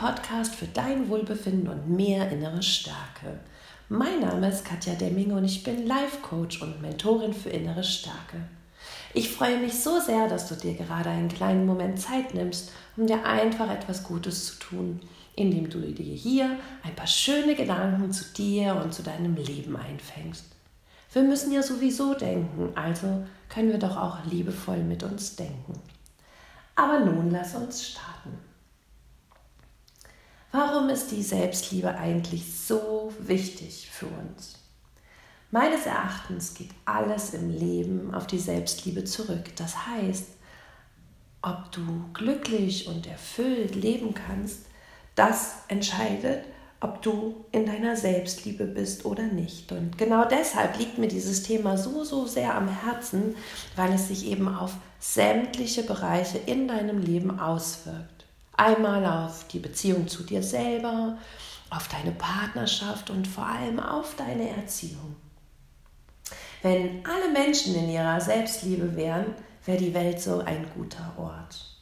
Podcast für dein Wohlbefinden und mehr innere Stärke. Mein Name ist Katja Demming und ich bin Life Coach und Mentorin für innere Stärke. Ich freue mich so sehr, dass du dir gerade einen kleinen Moment Zeit nimmst, um dir einfach etwas Gutes zu tun, indem du dir hier ein paar schöne Gedanken zu dir und zu deinem Leben einfängst. Wir müssen ja sowieso denken, also können wir doch auch liebevoll mit uns denken. Aber nun lass uns starten. Warum ist die Selbstliebe eigentlich so wichtig für uns? Meines Erachtens geht alles im Leben auf die Selbstliebe zurück. Das heißt, ob du glücklich und erfüllt leben kannst, das entscheidet, ob du in deiner Selbstliebe bist oder nicht. Und genau deshalb liegt mir dieses Thema so, so sehr am Herzen, weil es sich eben auf sämtliche Bereiche in deinem Leben auswirkt. Einmal auf die Beziehung zu dir selber, auf deine Partnerschaft und vor allem auf deine Erziehung. Wenn alle Menschen in ihrer Selbstliebe wären, wäre die Welt so ein guter Ort.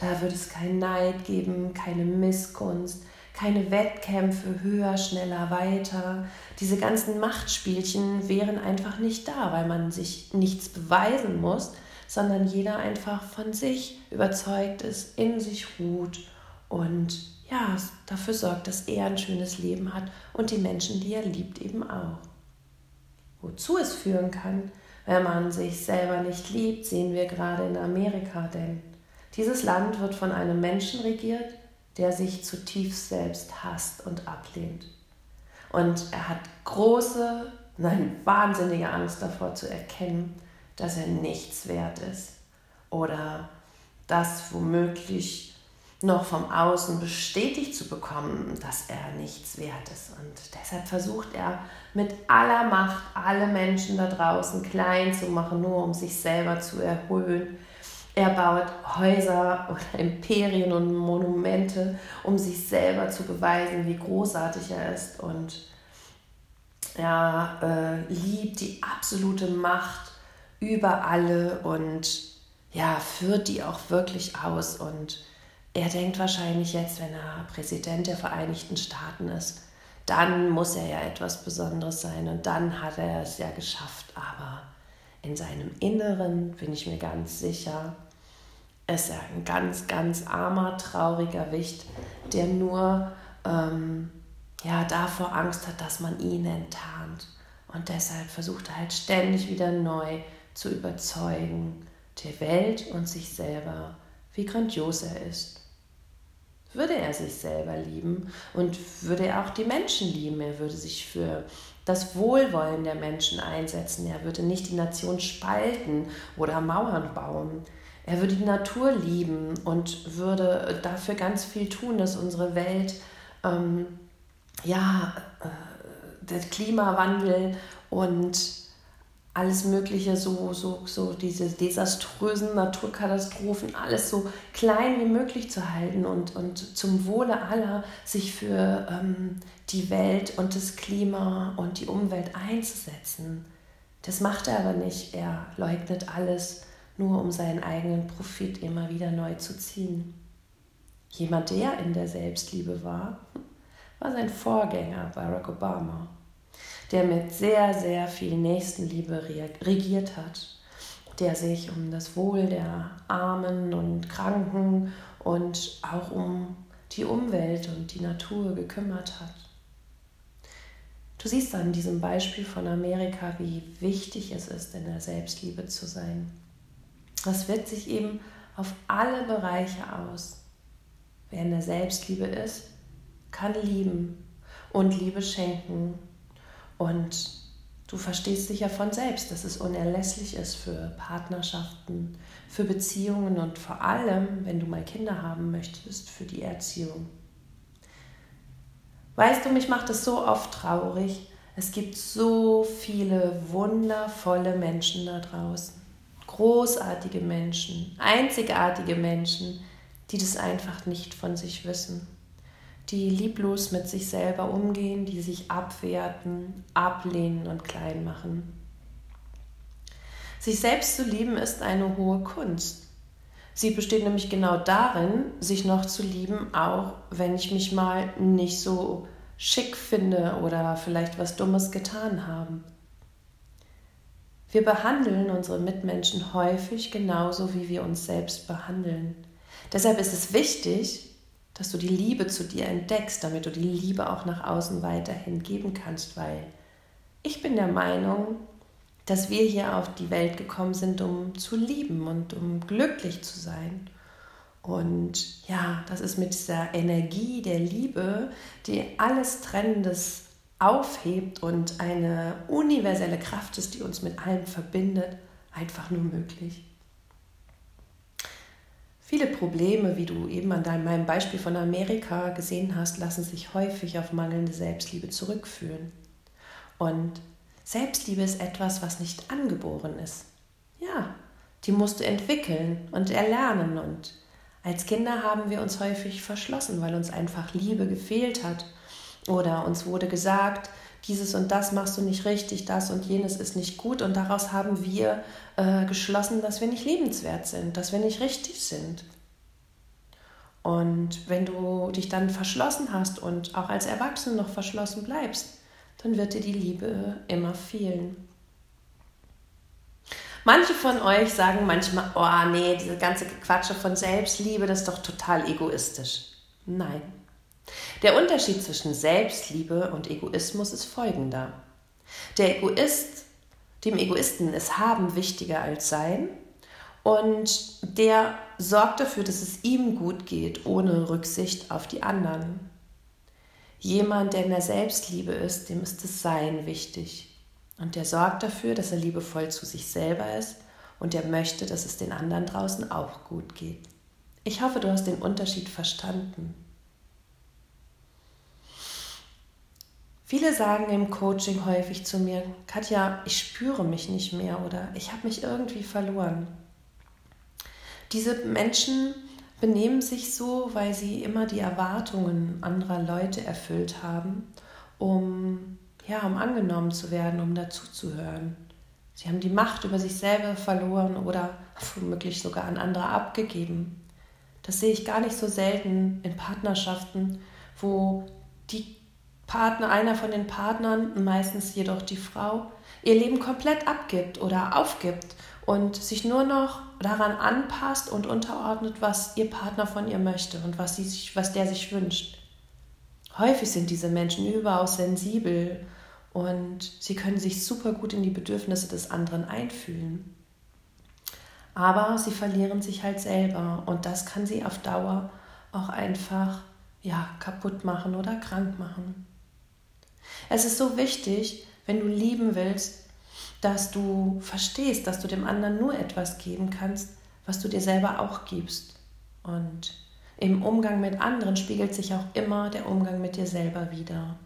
Da würde es keinen Neid geben, keine Missgunst, keine Wettkämpfe höher, schneller, weiter. Diese ganzen Machtspielchen wären einfach nicht da, weil man sich nichts beweisen muss, sondern jeder einfach von sich überzeugt ist, in sich ruht und ja, dafür sorgt, dass er ein schönes Leben hat und die Menschen, die er liebt, eben auch. Wozu es führen kann, wenn man sich selber nicht liebt, sehen wir gerade in Amerika, denn dieses Land wird von einem Menschen regiert, der sich zutiefst selbst hasst und ablehnt. Und er hat große, nein, wahnsinnige Angst davor zu erkennen, dass er nichts wert ist oder das womöglich noch vom Außen bestätigt zu bekommen, dass er nichts wert ist. Und deshalb versucht er mit aller Macht alle Menschen da draußen klein zu machen, nur um sich selber zu erhöhen er baut Häuser oder Imperien und Monumente, um sich selber zu beweisen, wie großartig er ist. Und er äh, liebt die absolute Macht über alle und ja, führt die auch wirklich aus. Und er denkt wahrscheinlich jetzt, wenn er Präsident der Vereinigten Staaten ist, dann muss er ja etwas Besonderes sein und dann hat er es ja geschafft. Aber in seinem Inneren bin ich mir ganz sicher, ist er ein ganz, ganz armer, trauriger Wicht, der nur ähm, ja, davor Angst hat, dass man ihn enttarnt. Und deshalb versucht er halt ständig wieder neu zu überzeugen, der Welt und sich selber, wie grandios er ist. Würde er sich selber lieben und würde er auch die Menschen lieben, er würde sich für das Wohlwollen der Menschen einsetzen, er würde nicht die Nation spalten oder Mauern bauen, er würde die Natur lieben und würde dafür ganz viel tun, dass unsere Welt, ähm, ja, äh, der Klimawandel und alles Mögliche, so, so, so diese desaströsen Naturkatastrophen, alles so klein wie möglich zu halten und, und zum Wohle aller sich für ähm, die Welt und das Klima und die Umwelt einzusetzen. Das macht er aber nicht. Er leugnet alles nur um seinen eigenen Profit immer wieder neu zu ziehen. Jemand, der in der Selbstliebe war, war sein Vorgänger Barack Obama, der mit sehr, sehr viel Nächstenliebe regiert hat, der sich um das Wohl der Armen und Kranken und auch um die Umwelt und die Natur gekümmert hat. Du siehst an diesem Beispiel von Amerika, wie wichtig es ist, in der Selbstliebe zu sein. Das wirkt sich eben auf alle Bereiche aus. Wer in der Selbstliebe ist, kann lieben und Liebe schenken. Und du verstehst dich ja von selbst, dass es unerlässlich ist für Partnerschaften, für Beziehungen und vor allem, wenn du mal Kinder haben möchtest, für die Erziehung. Weißt du, mich macht es so oft traurig. Es gibt so viele wundervolle Menschen da draußen großartige Menschen, einzigartige Menschen, die das einfach nicht von sich wissen, die lieblos mit sich selber umgehen, die sich abwerten, ablehnen und klein machen. Sich selbst zu lieben ist eine hohe Kunst. Sie besteht nämlich genau darin, sich noch zu lieben, auch wenn ich mich mal nicht so schick finde oder vielleicht was Dummes getan habe. Wir behandeln unsere Mitmenschen häufig genauso, wie wir uns selbst behandeln. Deshalb ist es wichtig, dass du die Liebe zu dir entdeckst, damit du die Liebe auch nach außen weiterhin geben kannst, weil ich bin der Meinung, dass wir hier auf die Welt gekommen sind, um zu lieben und um glücklich zu sein. Und ja, das ist mit dieser Energie der Liebe, die alles Trennendes aufhebt und eine universelle Kraft ist, die uns mit allem verbindet, einfach nur möglich. Viele Probleme, wie du eben an deinem, meinem Beispiel von Amerika gesehen hast, lassen sich häufig auf mangelnde Selbstliebe zurückführen. Und Selbstliebe ist etwas, was nicht angeboren ist. Ja, die musst du entwickeln und erlernen. Und als Kinder haben wir uns häufig verschlossen, weil uns einfach Liebe gefehlt hat. Oder uns wurde gesagt, dieses und das machst du nicht richtig, das und jenes ist nicht gut. Und daraus haben wir äh, geschlossen, dass wir nicht liebenswert sind, dass wir nicht richtig sind. Und wenn du dich dann verschlossen hast und auch als Erwachsene noch verschlossen bleibst, dann wird dir die Liebe immer fehlen. Manche von euch sagen manchmal, oh nee, diese ganze Quatsche von Selbstliebe, das ist doch total egoistisch. Nein. Der Unterschied zwischen Selbstliebe und Egoismus ist folgender. Der Egoist, dem Egoisten ist Haben wichtiger als Sein und der sorgt dafür, dass es ihm gut geht, ohne Rücksicht auf die anderen. Jemand, der in der Selbstliebe ist, dem ist das Sein wichtig. Und der sorgt dafür, dass er liebevoll zu sich selber ist und der möchte, dass es den anderen draußen auch gut geht. Ich hoffe, du hast den Unterschied verstanden. Viele sagen im Coaching häufig zu mir, Katja, ich spüre mich nicht mehr oder ich habe mich irgendwie verloren. Diese Menschen benehmen sich so, weil sie immer die Erwartungen anderer Leute erfüllt haben, um, ja, um angenommen zu werden, um dazuzuhören. Sie haben die Macht über sich selber verloren oder womöglich sogar an andere abgegeben. Das sehe ich gar nicht so selten in Partnerschaften, wo die Partner, einer von den Partnern, meistens jedoch die Frau, ihr Leben komplett abgibt oder aufgibt und sich nur noch daran anpasst und unterordnet, was ihr Partner von ihr möchte und was, sie sich, was der sich wünscht. Häufig sind diese Menschen überaus sensibel und sie können sich super gut in die Bedürfnisse des anderen einfühlen. Aber sie verlieren sich halt selber und das kann sie auf Dauer auch einfach ja, kaputt machen oder krank machen. Es ist so wichtig, wenn du lieben willst, dass du verstehst, dass du dem anderen nur etwas geben kannst, was du dir selber auch gibst. Und im Umgang mit anderen spiegelt sich auch immer der Umgang mit dir selber wieder.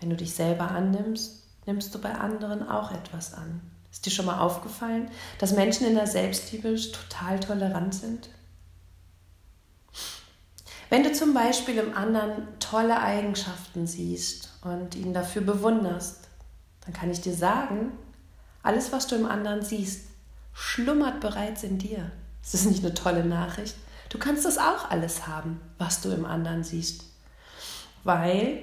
Wenn du dich selber annimmst, nimmst du bei anderen auch etwas an. Ist dir schon mal aufgefallen, dass Menschen in der Selbstliebe total tolerant sind? Wenn du zum Beispiel im anderen tolle Eigenschaften siehst und ihn dafür bewunderst, dann kann ich dir sagen, alles, was du im anderen siehst, schlummert bereits in dir. Das ist nicht eine tolle Nachricht. Du kannst das auch alles haben, was du im anderen siehst. Weil,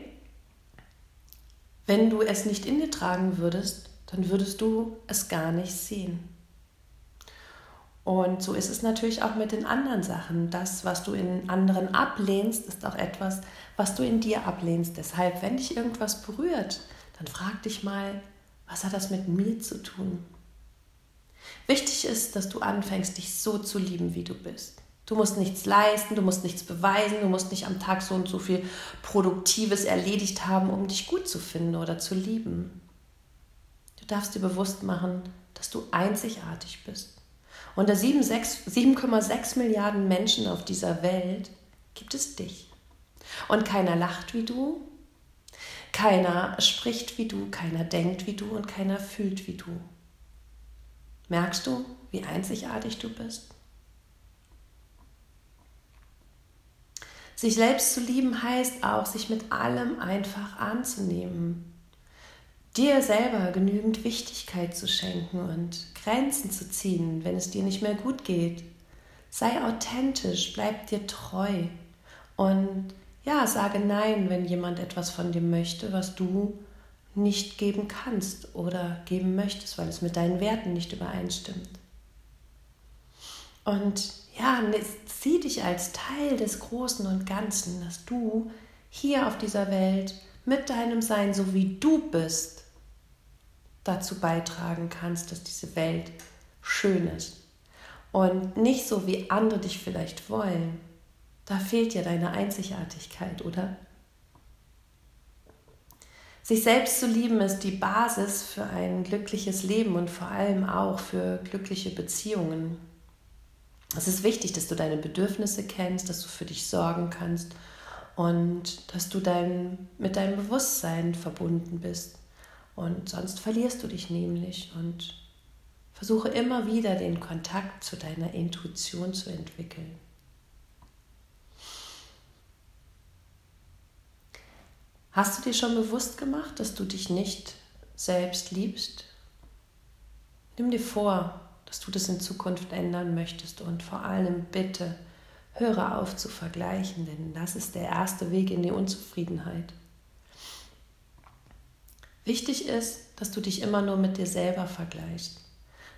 wenn du es nicht in dir tragen würdest, dann würdest du es gar nicht sehen. Und so ist es natürlich auch mit den anderen Sachen. Das, was du in anderen ablehnst, ist auch etwas, was du in dir ablehnst. Deshalb, wenn dich irgendwas berührt, dann frag dich mal, was hat das mit mir zu tun? Wichtig ist, dass du anfängst, dich so zu lieben, wie du bist. Du musst nichts leisten, du musst nichts beweisen, du musst nicht am Tag so und so viel Produktives erledigt haben, um dich gut zu finden oder zu lieben. Du darfst dir bewusst machen, dass du einzigartig bist. Unter 7,6 Milliarden Menschen auf dieser Welt gibt es dich. Und keiner lacht wie du, keiner spricht wie du, keiner denkt wie du und keiner fühlt wie du. Merkst du, wie einzigartig du bist? Sich selbst zu lieben heißt auch, sich mit allem einfach anzunehmen. Dir selber genügend Wichtigkeit zu schenken und Grenzen zu ziehen, wenn es dir nicht mehr gut geht. Sei authentisch, bleib dir treu und ja, sage Nein, wenn jemand etwas von dir möchte, was du nicht geben kannst oder geben möchtest, weil es mit deinen Werten nicht übereinstimmt. Und ja, sieh dich als Teil des Großen und Ganzen, dass du hier auf dieser Welt mit deinem Sein, so wie du bist, dazu beitragen kannst, dass diese Welt schön ist. Und nicht so, wie andere dich vielleicht wollen. Da fehlt ja deine Einzigartigkeit, oder? Sich selbst zu lieben ist die Basis für ein glückliches Leben und vor allem auch für glückliche Beziehungen. Es ist wichtig, dass du deine Bedürfnisse kennst, dass du für dich sorgen kannst und dass du dein, mit deinem Bewusstsein verbunden bist. Und sonst verlierst du dich nämlich und versuche immer wieder den Kontakt zu deiner Intuition zu entwickeln. Hast du dir schon bewusst gemacht, dass du dich nicht selbst liebst? Nimm dir vor, dass du das in Zukunft ändern möchtest und vor allem bitte höre auf zu vergleichen, denn das ist der erste Weg in die Unzufriedenheit. Wichtig ist, dass du dich immer nur mit dir selber vergleichst,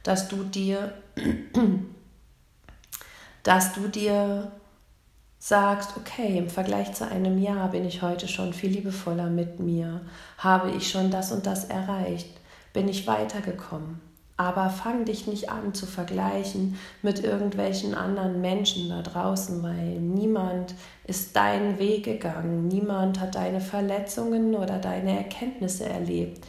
dass du dir, dass du dir sagst, okay, im Vergleich zu einem Jahr bin ich heute schon viel liebevoller mit mir, habe ich schon das und das erreicht, bin ich weitergekommen. Aber fang dich nicht an zu vergleichen mit irgendwelchen anderen Menschen da draußen, weil niemand ist deinen Weg gegangen, niemand hat deine Verletzungen oder deine Erkenntnisse erlebt.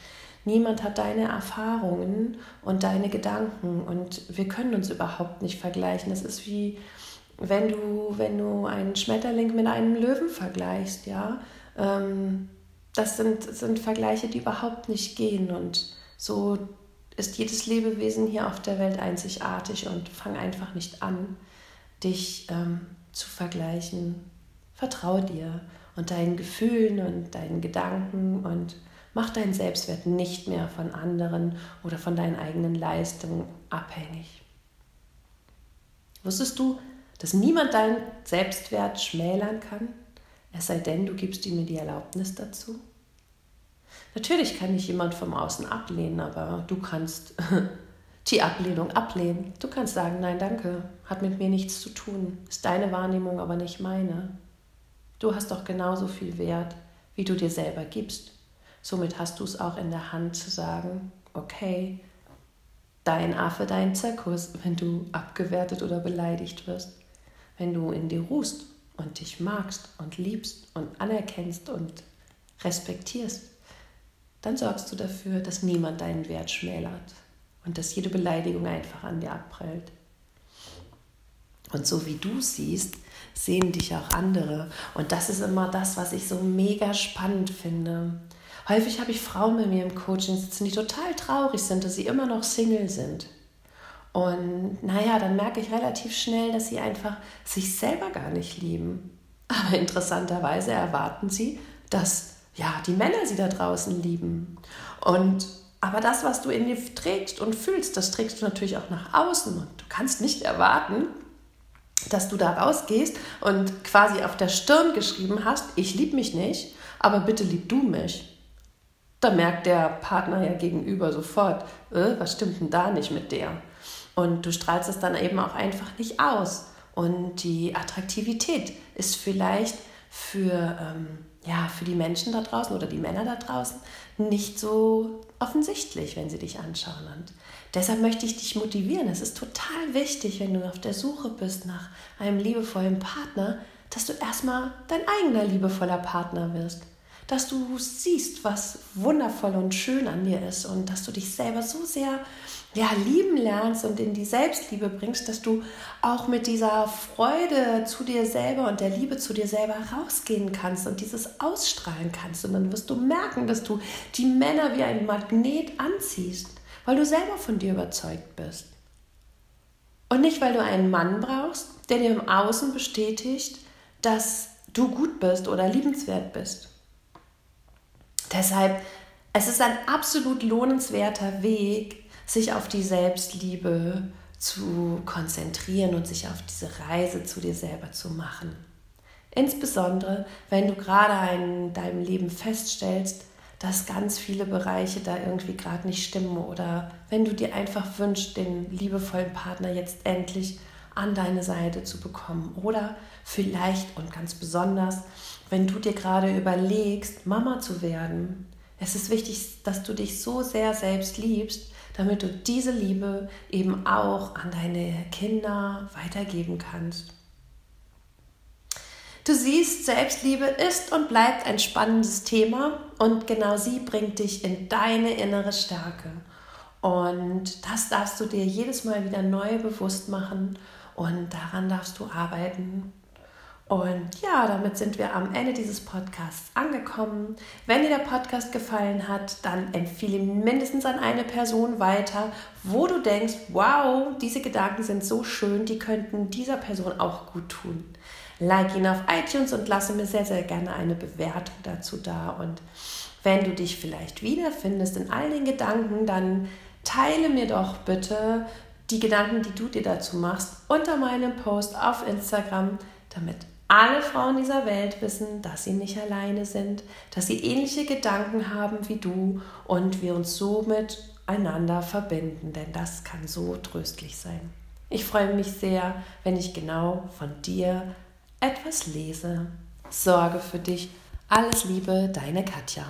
Niemand hat deine Erfahrungen und deine Gedanken und wir können uns überhaupt nicht vergleichen. Das ist wie, wenn du, wenn du einen Schmetterling mit einem Löwen vergleichst, ja, ähm, das sind, sind Vergleiche, die überhaupt nicht gehen. Und so ist jedes Lebewesen hier auf der Welt einzigartig und fang einfach nicht an, dich ähm, zu vergleichen. Vertraue dir und deinen Gefühlen und deinen Gedanken und mach deinen Selbstwert nicht mehr von anderen oder von deinen eigenen Leistungen abhängig. Wusstest du, dass niemand deinen Selbstwert schmälern kann, es sei denn, du gibst ihm die Erlaubnis dazu? Natürlich kann nicht jemand vom Außen ablehnen, aber du kannst die Ablehnung ablehnen. Du kannst sagen, nein, danke, hat mit mir nichts zu tun, ist deine Wahrnehmung, aber nicht meine. Du hast doch genauso viel Wert, wie du dir selber gibst. Somit hast du es auch in der Hand zu sagen, okay, dein Affe, dein Zirkus, wenn du abgewertet oder beleidigt wirst wenn du in dir ruhst und dich magst und liebst und anerkennst und respektierst, dann sorgst du dafür, dass niemand deinen Wert schmälert und dass jede Beleidigung einfach an dir abprallt. Und so wie du siehst, sehen dich auch andere. Und das ist immer das, was ich so mega spannend finde. Häufig habe ich Frauen bei mir im Coaching sitzen, die total traurig sind, dass sie immer noch Single sind. Und naja, dann merke ich relativ schnell, dass sie einfach sich selber gar nicht lieben. Aber interessanterweise erwarten sie, dass ja, die Männer sie da draußen lieben. Und aber das, was du in dir trägst und fühlst, das trägst du natürlich auch nach außen. Und du kannst nicht erwarten, dass du da rausgehst und quasi auf der Stirn geschrieben hast, ich liebe mich nicht, aber bitte lieb du mich. Da merkt der Partner ja gegenüber sofort, äh, was stimmt denn da nicht mit der? Und du strahlst es dann eben auch einfach nicht aus. Und die Attraktivität ist vielleicht für, ähm, ja, für die Menschen da draußen oder die Männer da draußen nicht so offensichtlich, wenn sie dich anschauen. Und deshalb möchte ich dich motivieren. Es ist total wichtig, wenn du auf der Suche bist nach einem liebevollen Partner, dass du erstmal dein eigener liebevoller Partner wirst dass du siehst, was wundervoll und schön an dir ist und dass du dich selber so sehr ja, lieben lernst und in die Selbstliebe bringst, dass du auch mit dieser Freude zu dir selber und der Liebe zu dir selber rausgehen kannst und dieses ausstrahlen kannst. Und dann wirst du merken, dass du die Männer wie ein Magnet anziehst, weil du selber von dir überzeugt bist. Und nicht, weil du einen Mann brauchst, der dir im Außen bestätigt, dass du gut bist oder liebenswert bist. Deshalb, es ist ein absolut lohnenswerter Weg, sich auf die Selbstliebe zu konzentrieren und sich auf diese Reise zu dir selber zu machen. Insbesondere, wenn du gerade in deinem Leben feststellst, dass ganz viele Bereiche da irgendwie gerade nicht stimmen oder wenn du dir einfach wünschst, den liebevollen Partner jetzt endlich an deine Seite zu bekommen oder vielleicht und ganz besonders, wenn du dir gerade überlegst, Mama zu werden. Es ist wichtig, dass du dich so sehr selbst liebst, damit du diese Liebe eben auch an deine Kinder weitergeben kannst. Du siehst, Selbstliebe ist und bleibt ein spannendes Thema und genau sie bringt dich in deine innere Stärke. Und das darfst du dir jedes Mal wieder neu bewusst machen und daran darfst du arbeiten. Und ja, damit sind wir am Ende dieses Podcasts angekommen. Wenn dir der Podcast gefallen hat, dann empfehle mindestens an eine Person weiter, wo du denkst, wow, diese Gedanken sind so schön, die könnten dieser Person auch gut tun like ihn auf iTunes und lasse mir sehr, sehr gerne eine Bewertung dazu da. Und wenn du dich vielleicht wiederfindest in all den Gedanken, dann teile mir doch bitte die Gedanken, die du dir dazu machst, unter meinem Post auf Instagram, damit alle Frauen dieser Welt wissen, dass sie nicht alleine sind, dass sie ähnliche Gedanken haben wie du und wir uns somit einander verbinden, denn das kann so tröstlich sein. Ich freue mich sehr, wenn ich genau von dir etwas lese. Sorge für dich. Alles Liebe, deine Katja.